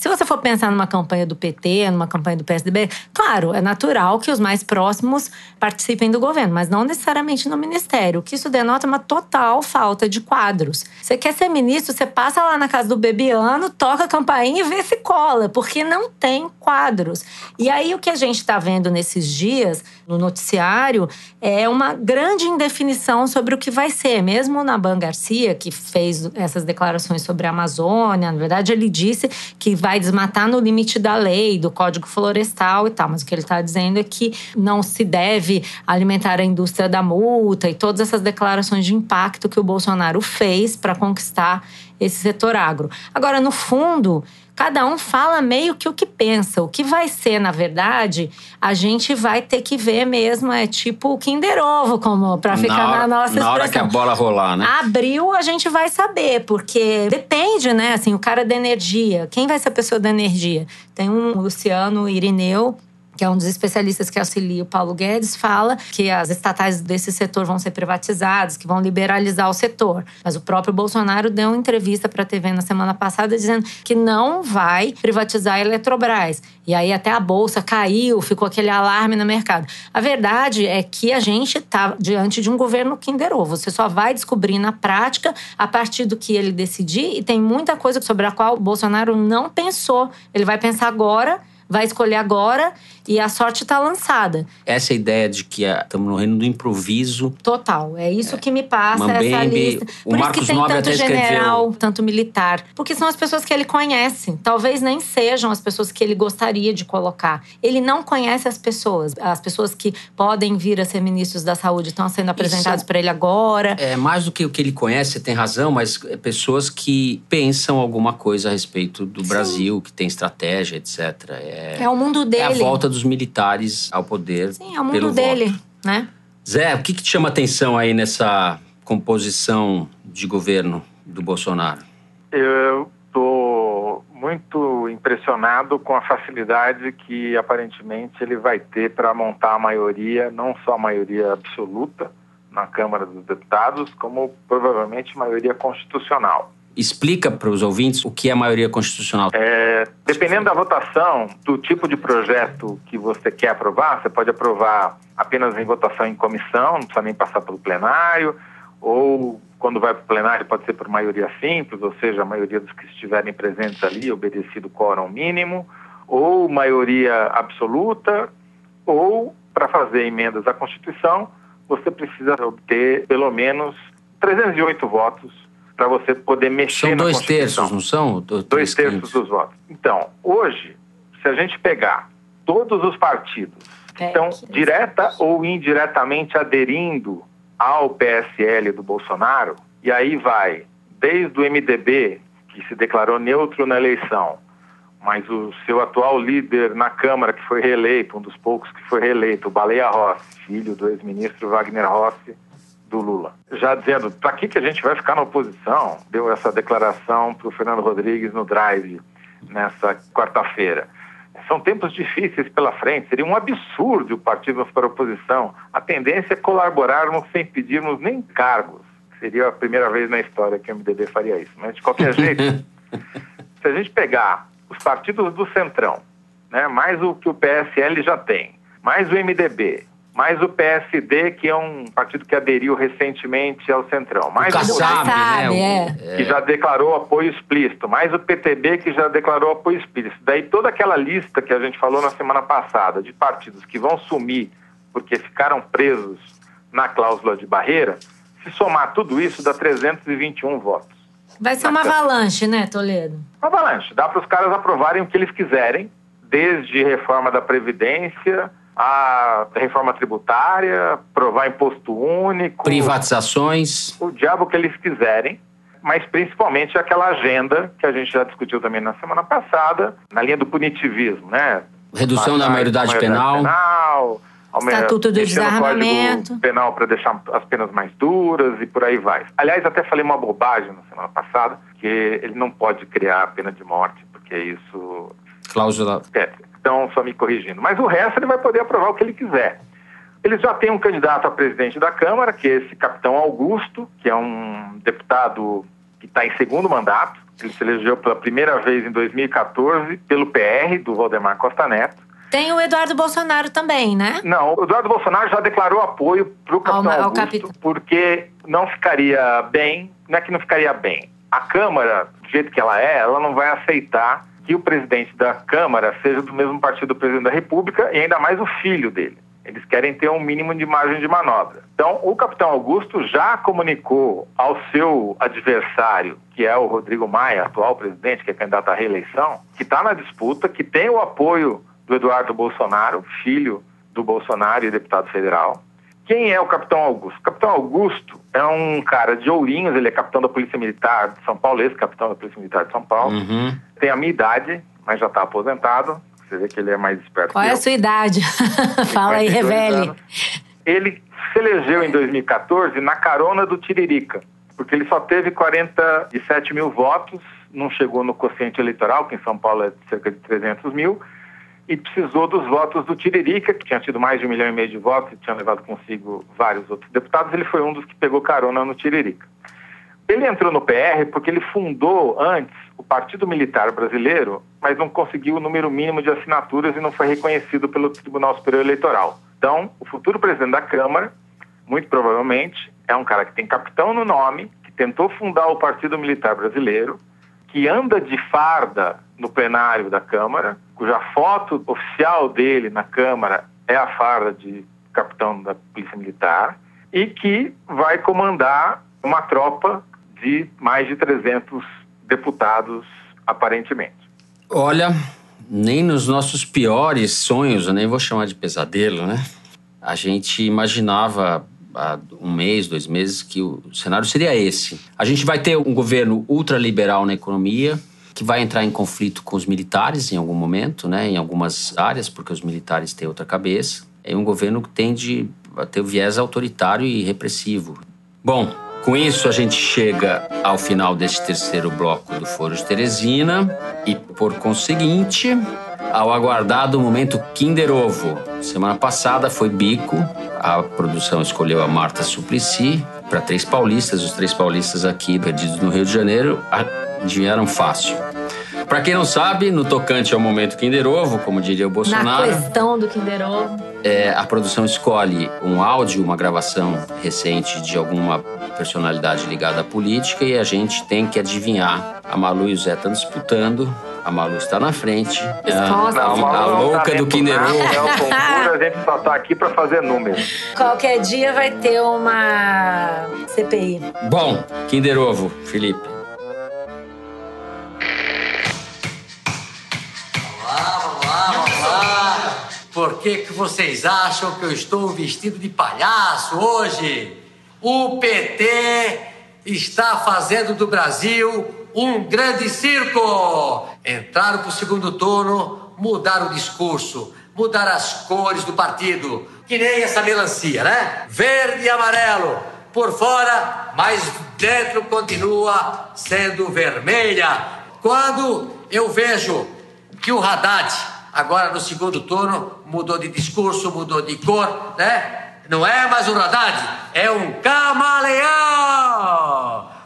Speaker 4: Se você for pensar numa campanha do PT, numa campanha do PSDB, claro, é natural que os mais próximos participem do governo, mas não necessariamente no ministério. Que isso denota é uma total falta de quadros. Você quer ser ministro, você passa lá na casa do Bebiano, toca a campainha e vê se cola, porque não tem quadros. E aí o que a gente está vendo nesses dias no noticiário é uma grande indefinição sobre o que vai ser. Mesmo o Naban Garcia, que fez essas declarações sobre a Amazônia, na verdade ele disse que vai desmatar no limite da lei, do Código Florestal e tal, mas o que ele está dizendo é que não se deve alimentar a indústria da multa e todas essas declarações de impacto que o Bolsonaro fez para conquistar esse setor agro. Agora, no fundo, cada um fala meio que o que pensa. O que vai ser, na verdade, a gente vai ter que ver mesmo. É tipo o Kinder Ovo, como para ficar
Speaker 2: na, hora,
Speaker 4: na nossa
Speaker 2: Na hora que a
Speaker 4: expressão.
Speaker 2: bola rolar, né?
Speaker 4: Abril a gente vai saber, porque depende, né? Assim, o cara da energia. Quem vai ser a pessoa da energia? Tem um Luciano Irineu, que é um dos especialistas que auxilia o Paulo Guedes, fala que as estatais desse setor vão ser privatizadas, que vão liberalizar o setor. Mas o próprio Bolsonaro deu uma entrevista para a TV na semana passada dizendo que não vai privatizar a Eletrobras. E aí até a bolsa caiu, ficou aquele alarme no mercado. A verdade é que a gente está diante de um governo Kinder Ovo. Você só vai descobrir na prática a partir do que ele decidir e tem muita coisa sobre a qual o Bolsonaro não pensou. Ele vai pensar agora vai escolher agora e a sorte está lançada.
Speaker 2: Essa ideia de que estamos no reino do improviso.
Speaker 4: Total. É isso que me passa
Speaker 2: Mambembe,
Speaker 4: essa lista. Por isso que tem
Speaker 2: Nobre
Speaker 4: tanto
Speaker 2: até escreveu-
Speaker 4: general, tanto militar. Porque são as pessoas que ele conhece. Talvez nem sejam as pessoas que ele gostaria de colocar. Ele não conhece as pessoas. As pessoas que podem vir a ser ministros da saúde estão sendo apresentados para ele agora.
Speaker 2: É mais do que o que ele conhece, você tem razão, mas é pessoas que pensam alguma coisa a respeito do Brasil, que tem estratégia, etc. É,
Speaker 4: É o mundo dele.
Speaker 2: é a volta dos militares ao poder.
Speaker 4: Sim, é o mundo
Speaker 2: pelo
Speaker 4: dele,
Speaker 2: voto.
Speaker 4: né?
Speaker 2: Zé, o que, que te chama atenção aí nessa composição de governo do Bolsonaro?
Speaker 7: Eu estou muito impressionado com a facilidade que aparentemente ele vai ter para montar a maioria, não só a maioria absoluta, na Câmara dos Deputados como provavelmente maioria constitucional.
Speaker 2: Explica para os ouvintes o que é maioria constitucional.
Speaker 7: É, dependendo da votação, do tipo de projeto que você quer aprovar, você pode aprovar apenas em votação em comissão, não precisa nem passar pelo plenário, ou quando vai para o plenário pode ser por maioria simples, ou seja, a maioria dos que estiverem presentes ali, obedecido o quórum mínimo, ou maioria absoluta, ou para fazer emendas à Constituição, você precisa obter pelo menos 308 votos para você poder mexer
Speaker 2: são
Speaker 7: na
Speaker 2: dois
Speaker 7: Constituição.
Speaker 2: terços, não são? Do-
Speaker 7: Dois
Speaker 2: três
Speaker 7: terços dos votos. Então, hoje, se a gente pegar todos os partidos que estão direta ou indiretamente aderindo ao PSL do Bolsonaro, e aí vai desde o MDB, que se declarou neutro na eleição, mas o seu atual líder na Câmara, que foi reeleito, um dos poucos que foi reeleito, o Baleia Rossi, filho do ex-ministro Wagner Rossi, do Lula. Já dizendo, para que, que a gente vai ficar na oposição? Deu essa declaração para o Fernando Rodrigues no Drive nessa quarta-feira. São tempos difíceis pela frente, seria um absurdo o partido para a oposição. A tendência é colaborarmos sem pedirmos nem cargos. Seria a primeira vez na história que o MDB faria isso. Mas, de qualquer jeito, se a gente pegar os partidos do Centrão, né, mais o que o PSL já tem, mais o MDB, mais o PSD, que é um partido que aderiu recentemente ao Centrão, mais
Speaker 2: o
Speaker 7: o
Speaker 2: Kassab, né? O-
Speaker 4: é.
Speaker 7: que já declarou apoio explícito, mais o PTB que já declarou apoio explícito. Daí toda aquela lista que a gente falou na semana passada de partidos que vão sumir porque ficaram presos na cláusula de barreira, se somar tudo isso dá 321 votos.
Speaker 4: Vai ser uma avalanche, né, Toledo?
Speaker 7: Uma avalanche. Dá para os caras aprovarem o que eles quiserem, desde reforma da Previdência, a reforma tributária, aprovar imposto único,
Speaker 2: Privatizações.
Speaker 7: o diabo que eles quiserem, mas principalmente aquela agenda que a gente já discutiu também na semana passada, na linha do punitivismo, né?
Speaker 2: Redução da maioridade penal.
Speaker 7: penal
Speaker 4: Estatuto do Desarmamento.
Speaker 7: Penal para deixar as penas mais duras e por aí vai. Aliás, até falei uma bobagem na semana passada, que ele não pode criar a pena de morte, porque isso
Speaker 2: Cláusula.
Speaker 7: é, Então, só me corrigindo. Mas o resto ele vai poder aprovar o que ele quiser. Eles já têm um candidato a presidente da Câmara, que é esse capitão Augusto, que é um deputado que está em segundo mandato. Ele se elegeu pela primeira vez em 2014 pelo PR, do Valdemar Costa Neto.
Speaker 4: Tem o Eduardo Bolsonaro também, né?
Speaker 7: Não, o Eduardo Bolsonaro já declarou apoio para o capitão
Speaker 4: Ao- ao
Speaker 7: Augusto,
Speaker 4: capitão.
Speaker 7: porque não ficaria bem, não é que não ficaria bem. A Câmara, do jeito que ela é, ela não vai aceitar que o presidente da Câmara seja do mesmo partido do presidente da República e ainda mais o filho dele. Eles querem ter um mínimo de margem de manobra. Então, o capitão Augusto já comunicou ao seu adversário, que é o Rodrigo Maia, atual presidente, que é candidato à reeleição, que está na disputa, que tem o apoio do Eduardo Bolsonaro, filho do Bolsonaro e deputado federal. Quem é o capitão Augusto? O capitão Augusto é um cara de Ourinhos, ele é capitão da Polícia Militar de São Paulo, ex-capitão da Polícia Militar de São Paulo.
Speaker 2: Uhum.
Speaker 7: Tem a minha idade, mas já está aposentado. Você vê que ele é mais esperto
Speaker 4: Qual
Speaker 7: que
Speaker 4: é a sua idade? Fala aí,
Speaker 7: 52
Speaker 4: revele.
Speaker 7: anos. Ele se elegeu em 2014 na carona do Tiririca, porque ele só teve 47 mil votos, não chegou no quociente eleitoral, que em São Paulo é de cerca de 300 mil, e precisou dos votos do Tiririca, que tinha tido mais de um milhão e meio de votos e tinha levado consigo vários outros deputados. Ele foi um dos que pegou carona no Tiririca. Ele entrou no PR porque ele fundou antes o Partido Militar Brasileiro, mas não conseguiu o número mínimo de assinaturas e não foi reconhecido pelo Tribunal Superior Eleitoral. Então, o futuro presidente da Câmara, muito provavelmente, é um cara que tem capitão no nome, que tentou fundar o Partido Militar Brasileiro, que anda de farda no plenário da Câmara, cuja foto oficial dele na Câmara é a farda de capitão da Polícia Militar, e que vai comandar uma tropa de mais de 300 deputados, aparentemente.
Speaker 2: Olha, nem nos nossos piores sonhos, eu nem vou chamar de pesadelo, né? A gente imaginava há um mês, dois meses, que o cenário seria esse. A gente vai ter um governo ultraliberal na economia, que vai entrar em conflito com os militares em algum momento, né? Em algumas áreas, porque os militares têm outra cabeça. É um governo que tende a ter o viés autoritário e repressivo. Bom, com isso, a gente chega ao final deste terceiro bloco do Foro de Teresina e, por conseguinte, ao aguardado momento Kinder Ovo. Semana passada foi bico, a produção escolheu a Marta Suplicy para três paulistas. Os três paulistas aqui, perdidos no Rio de Janeiro, adivinharam fácil. Para quem não sabe, no tocante ao momento Kinder Ovo, como diria o Bolsonaro.
Speaker 4: Na questão do Kinder Ovo.
Speaker 2: É, a produção escolhe um áudio, uma gravação recente de alguma personalidade ligada à política e a gente tem que adivinhar. A Malu e o Zé estão disputando. A Malu está na frente.
Speaker 4: Resposta.
Speaker 2: A,
Speaker 7: Não,
Speaker 2: a
Speaker 7: Malu não
Speaker 2: louca
Speaker 7: tá
Speaker 2: do Kinder Ovo.
Speaker 7: É o concurso, a gente só tá aqui pra fazer números.
Speaker 4: Qualquer dia vai ter uma CPI.
Speaker 2: Bom, Kinder Ovo, Felipe.
Speaker 10: Vamos lá, vamos lá. Por que, que vocês acham que eu estou vestido de palhaço hoje? O PT está fazendo do Brasil um grande circo. Entraram para o segundo turno, mudaram o discurso, mudaram as cores do partido. Que nem essa melancia, né? Verde e amarelo. Por fora, mas dentro continua sendo vermelha. Quando eu vejo que o Haddad, agora no segundo turno, mudou de discurso, mudou de cor, né? Não é mais um Haddad, é um camaleão!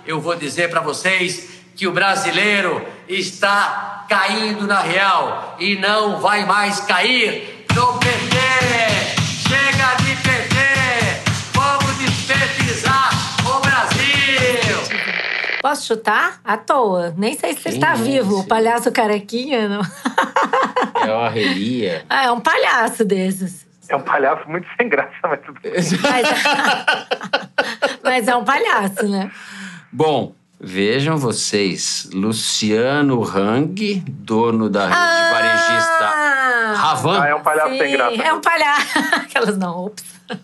Speaker 10: Eu vou dizer para vocês que o brasileiro está caindo na real e não vai mais cair no PT! Chega de PT! Vamos despetizar o Brasil!
Speaker 4: Posso chutar? À toa. Nem sei se você
Speaker 2: Quem
Speaker 4: está
Speaker 2: é
Speaker 4: vivo.
Speaker 2: esse?
Speaker 4: O palhaço carequinha, não?
Speaker 2: É o Arrelia.
Speaker 4: Ah, é um palhaço desses.
Speaker 7: É um palhaço muito sem graça, mas tudo bem.
Speaker 4: Mas, mas é um palhaço, né?
Speaker 2: Bom, vejam vocês. Luciano Hang, dono da rede varejista
Speaker 4: Ah,
Speaker 2: Ravan.
Speaker 7: Ah, é um palhaço
Speaker 4: sim,
Speaker 7: sem graça.
Speaker 4: É um palhaço. Aquelas não, ops.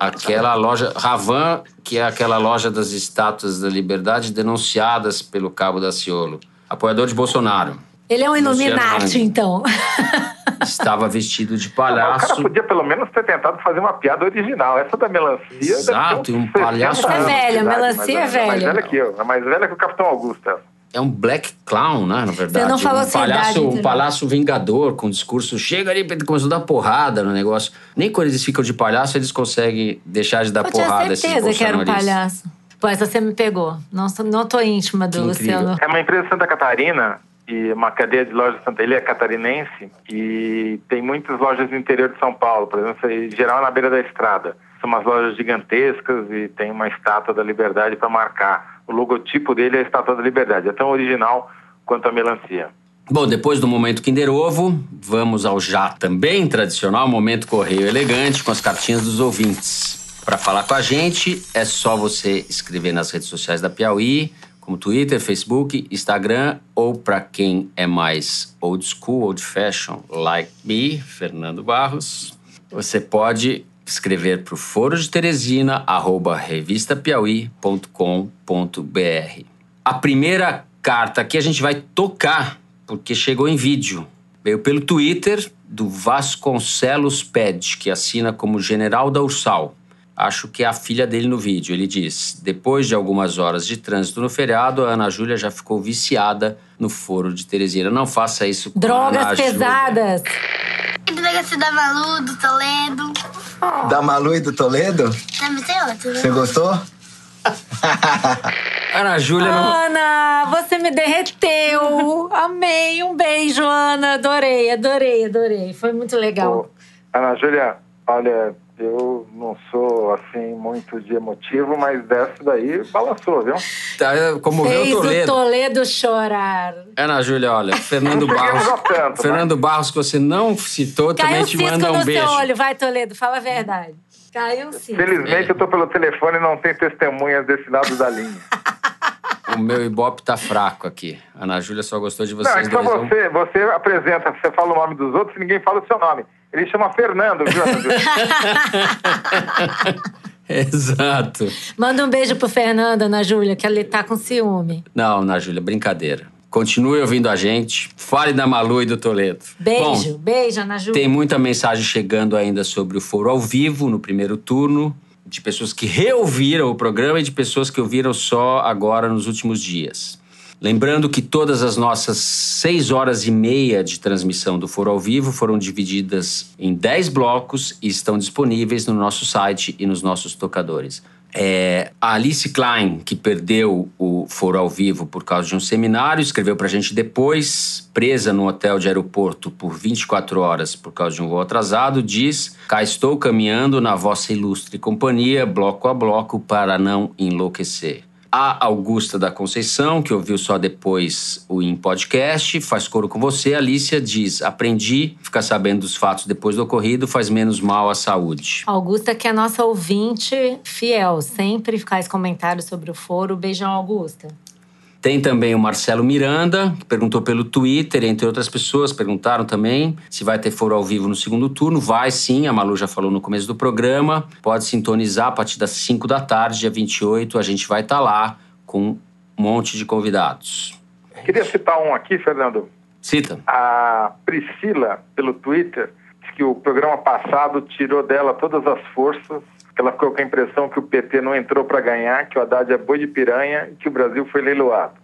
Speaker 2: Aquela loja, Ravan, que é aquela loja das estátuas da liberdade denunciadas pelo Cabo da Ciolo. Apoiador de Bolsonaro.
Speaker 4: Ele é um Illuminati,
Speaker 2: Hang.
Speaker 4: então.
Speaker 2: Estava vestido de
Speaker 7: O cara
Speaker 2: palhaço.
Speaker 7: podia pelo menos ter tentado fazer uma piada original. Essa da melancia.
Speaker 2: Exato, e um
Speaker 7: 60
Speaker 2: palhaço-
Speaker 4: Essa é velha,
Speaker 7: idade,
Speaker 4: melancia
Speaker 7: mais
Speaker 4: é
Speaker 7: ou menos. Mais
Speaker 4: velha.
Speaker 7: velha que eu. É mais velha que o Capitão Augusto.
Speaker 2: É um black clown, né? Na verdade.
Speaker 4: Você não falou
Speaker 2: um
Speaker 4: essa idade,
Speaker 2: palhaço, um
Speaker 4: entendeu?
Speaker 2: palhaço vingador com discurso. Chega ali, começou a dar porrada no negócio. Nem quando eles ficam de palhaço, eles conseguem deixar de dar
Speaker 4: Eu tinha
Speaker 2: porrada. esses
Speaker 4: certeza que era um palhaço. Pô, essa você me pegou. Não, não tô íntima do. Luciano.
Speaker 7: É uma empresa de Santa Catarina uma cadeia de lojas Santa Ele é catarinense e tem muitas lojas no interior de São Paulo, por exemplo, em geral na beira da estrada. São umas lojas gigantescas e tem uma estátua da liberdade para marcar. O logotipo dele é a estátua da liberdade. É tão original quanto a melancia.
Speaker 2: Bom, depois do momento Kinder Ovo, vamos ao já também tradicional momento Correio Elegante com as cartinhas dos ouvintes. Para falar com a gente, é só você escrever nas redes sociais da Piauí, como Twitter, Facebook, Instagram, ou para quem é mais old school, old fashion, like me, Fernando Barros, você pode escrever para o Foro de Teresina, arroba revistapiauí.com.br. A primeira carta aqui a gente vai tocar, porque chegou em vídeo. Veio pelo Twitter do Vasconcelos Ped, que assina como General da Ursal. Acho que é a filha dele no vídeo. Ele diz: Depois de algumas horas de trânsito no feriado, a Ana Júlia já ficou viciada no foro de Teresina. Não faça isso com a Ana
Speaker 4: Drogas
Speaker 2: Júlia.
Speaker 4: pesadas.
Speaker 11: Delegacia da Malu, do Toledo.
Speaker 12: Da Malu e do Toledo?
Speaker 11: Outro, né?
Speaker 12: Você gostou?
Speaker 2: Ana Júlia não.
Speaker 4: Ana, você me derreteu. Amei. Um beijo, Ana. Adorei, adorei, adorei. Foi muito legal.
Speaker 7: Ana Júlia, olha, eu não sou assim muito de emotivo, mas dessa daí balançou, viu?
Speaker 2: Tá, comoveu
Speaker 4: Fez
Speaker 2: o
Speaker 4: o
Speaker 2: Toledo.
Speaker 4: Toledo chorar.
Speaker 2: Ana Júlia, olha, Fernando Barros.
Speaker 7: tanto, né?
Speaker 2: Fernando Barros, que você não citou,
Speaker 4: Caiu
Speaker 2: também
Speaker 4: um
Speaker 2: te manda um beijo.
Speaker 4: olho. Vai, Toledo, fala a verdade. Caiu um cisco.
Speaker 7: Felizmente eu tô pelo telefone e não tem testemunhas desse lado da linha.
Speaker 2: O meu ibope tá fraco aqui. Ana Júlia só gostou de
Speaker 7: Não, é
Speaker 2: vocês
Speaker 7: só
Speaker 2: dois.
Speaker 7: Você, você apresenta, você fala o nome dos outros e ninguém fala o seu nome. Ele chama Fernando, viu, Ana Júlia?
Speaker 2: Exato.
Speaker 4: Manda um beijo pro Fernando, Ana Júlia, que ele tá com ciúme.
Speaker 2: Não, Ana Júlia, brincadeira. Continue ouvindo a gente. Fale da Malu e do Toledo.
Speaker 4: Beijo,
Speaker 2: Bom,
Speaker 4: beijo, Ana Júlia.
Speaker 2: tem muita mensagem chegando ainda sobre o foro ao vivo no primeiro turno, de pessoas que reouviram o programa e de pessoas que ouviram só agora nos últimos dias. Lembrando que todas as nossas seis horas e meia de transmissão do Foro ao Vivo foram divididas em dez blocos e estão disponíveis no nosso site e nos nossos tocadores. É, a Alice Klein, que perdeu o Foro ao Vivo por causa de um seminário, escreveu pra gente depois, presa no hotel de aeroporto por 24 horas por causa de um voo atrasado, diz: Cá estou caminhando na vossa ilustre companhia, bloco a bloco, para não enlouquecer. A Augusta da Conceição, que ouviu só depois o em podcast, faz coro com você. Alicia diz: Aprendi, ficar sabendo dos fatos depois do ocorrido faz menos mal à saúde.
Speaker 4: Augusta, que é nossa ouvinte fiel, sempre faz comentários sobre o foro. Beijão, Augusta.
Speaker 2: Tem também o Marcelo Miranda, que perguntou pelo Twitter, entre outras pessoas, perguntaram também se vai ter foro ao vivo no segundo turno. Vai sim, a Malu já falou no começo do programa. Pode sintonizar a partir das 5 da tarde, dia 28. A gente vai estar lá com um monte de convidados.
Speaker 7: Queria citar um aqui, Fernando.
Speaker 2: Cita.
Speaker 7: A Priscila, pelo Twitter, disse que o programa passado tirou dela todas as forças que ela ficou com a impressão que o PT não entrou para ganhar, que o Haddad é boi de piranha e que o Brasil foi leiloado.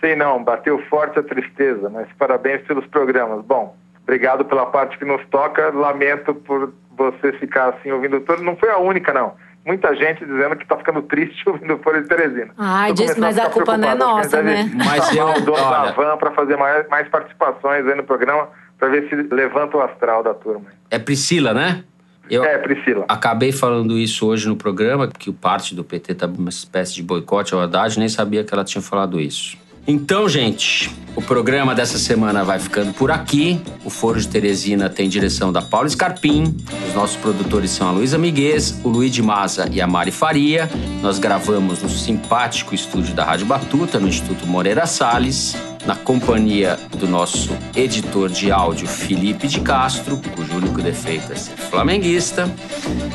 Speaker 7: Sei não, bateu forte a tristeza, mas parabéns pelos programas. Bom, obrigado pela parte que nos toca, lamento por você ficar assim ouvindo todo. Não foi a única, não. Muita gente dizendo que está ficando triste ouvindo o Foro de Teresina.
Speaker 4: Ai, diz, mas a culpa não é nossa, né?
Speaker 2: Mas eu,
Speaker 7: da
Speaker 2: olha,
Speaker 7: van para fazer mais, mais participações aí no programa, para ver se levanta o astral da turma.
Speaker 2: é Priscila, né? Eu
Speaker 7: É, Priscila.
Speaker 2: acabei falando isso hoje no programa, que o parte do PT tá uma espécie de boicote ao Haddad, nem sabia que ela tinha falado isso. Então, gente, o programa dessa semana vai ficando por aqui. O Foro de Teresina tem direção da Paula Scarpim. Os nossos produtores são a Luísa Miguez, o Luiz de Maza e a Mari Faria. Nós gravamos no simpático estúdio da Rádio Batuta, no Instituto Moreira Salles, na companhia do nosso editor de áudio, Felipe de Castro, cujo único defeito é ser flamenguista.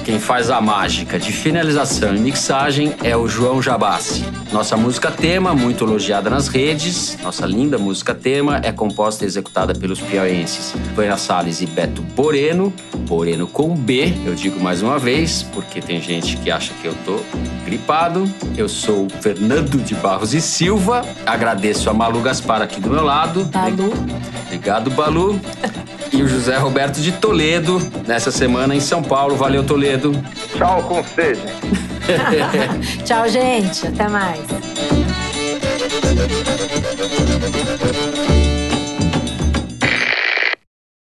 Speaker 2: Quem faz a mágica de finalização e mixagem é o João Jabassi. Nossa música tema, muito elogiada nas redes, nossa linda música tema, é composta e executada pelos piauienses Vânia Salles e Beto Boreno, Boreno com B, eu digo mais uma vez, porque tem gente que acha que eu tô gripado. Eu sou Fernando de Barros e Silva, agradeço a Malu Gaspar aqui do meu lado.
Speaker 4: Balu.
Speaker 2: Obrigado, Balu. E o José Roberto de Toledo, nessa semana em São Paulo. Valeu, Toledo.
Speaker 7: Tchau com seja.
Speaker 4: Tchau, gente. Até mais.